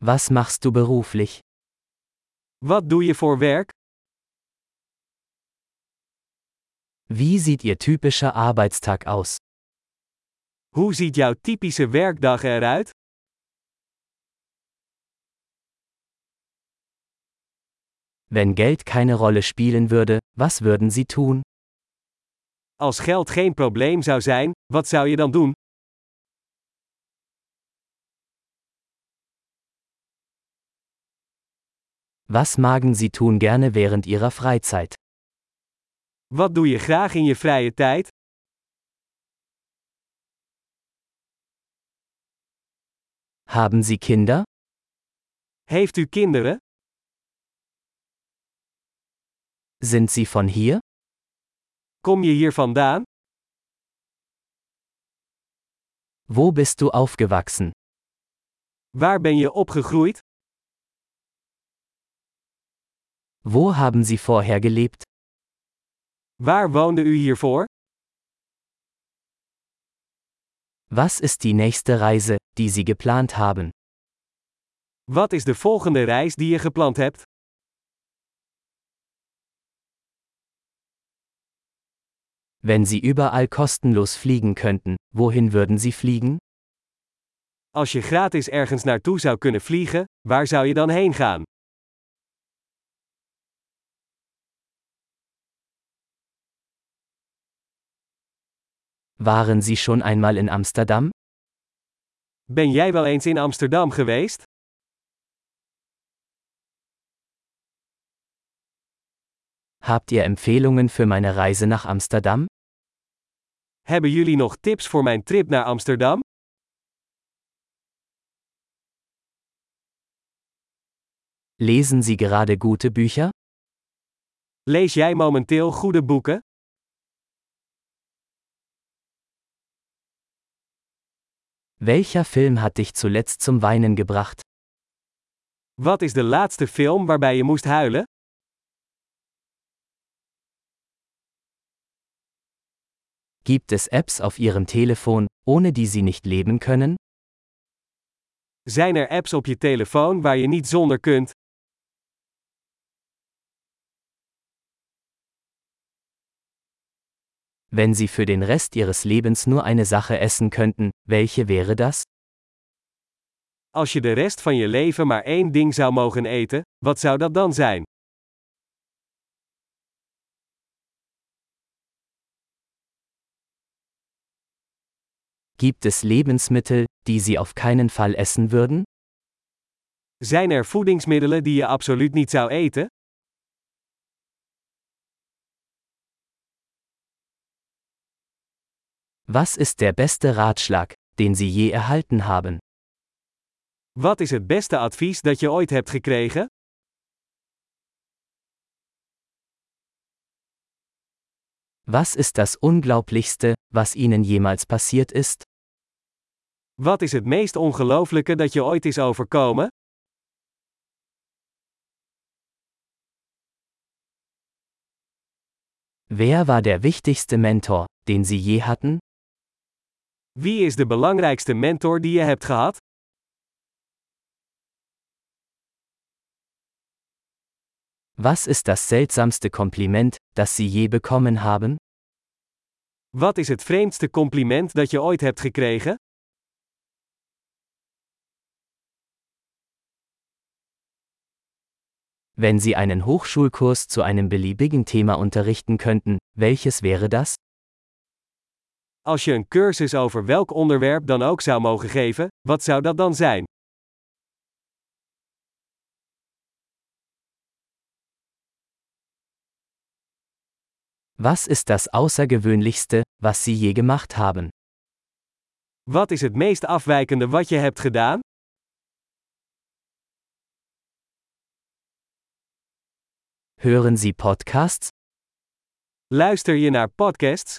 Was machst du beruflich? Wat doe je voor werk? Wie sieht Ihr typischer Arbeitstag aus? Hoe ziet jouw typische werkdag eruit? Wenn Geld keine Rolle spielen würde, was würden Sie tun? Als geld geen probleem zou zijn, wat zou je dan doen? Was magen Sie tun gerne während Ihrer Freizeit? Wat doe je graag in je vrije tijd? Haben Sie Kinder? Heeft u kinderen? Sind Sie von hier? Kom je hier vandaan? Wo bist du aufgewachsen? Waar ben je opgegroeid? Wo haben Sie vorher gelebt? Waar woonde u hiervoor? Was ist die nächste Reise, die Sie geplant haben? Wat is de volgende reis die je gepland hebt? Wenn Sie überall kostenlos fliegen könnten, wohin würden Sie fliegen? Als je gratis ergens naartoe zou kunnen vliegen, waar zou je dan heen gaan? Waren Sie schon einmal in Amsterdam? Ben jij wel eens in Amsterdam geweest? Habt ihr Empfehlungen für meine Reise nach Amsterdam? Hebben jullie nog tips voor mijn trip naar Amsterdam? Lesen Sie gerade gute Bücher? Lees jij momenteel goede boeken? Welcher Film hat dich zuletzt zum Weinen gebracht? Wat is de laatste film waarbij je moest huilen? Gibt es Apps auf Ihrem Telefon, ohne die Sie nicht leben können? Zijn er apps op je telefoon waar je niet zonder kunt? Wenn Sie für den Rest Ihres Lebens nur eine Sache essen könnten, welche wäre das? Als je de rest van je leven maar één ding zou mogen eten, wat zou dat dan zijn? Gibt es Lebensmittel, die Sie auf keinen Fall essen würden? Zijn er voedingsmiddelen die je absoluut niet zou eten? Was ist der beste Ratschlag, den Sie je erhalten haben? Wat is het beste advies dat je ooit hebt gekregen? Was ist das Unglaublichste, was Ihnen jemals passiert ist? Wat is het meest ongelooflijke dat je ooit is overkomen? Wer war der wichtigste Mentor, den Sie je hatten? Wie is de belangrijkste mentor die je hebt gehad? Was ist das seltsamste Kompliment, das Sie je bekommen haben? Wat is het vreemdste compliment dat je ooit hebt gekregen? Wenn Sie einen Hochschulkurs zu einem beliebigen Thema unterrichten könnten, welches wäre das? Als je een cursus over welk onderwerp dan ook zou mogen geven, wat zou dat dan zijn? Was ist das Außergewöhnlichste, was Sie je gemacht haben? Wat is het meest afwijkende wat je hebt gedaan? Hören Sie Podcasts? Luister je naar podcasts?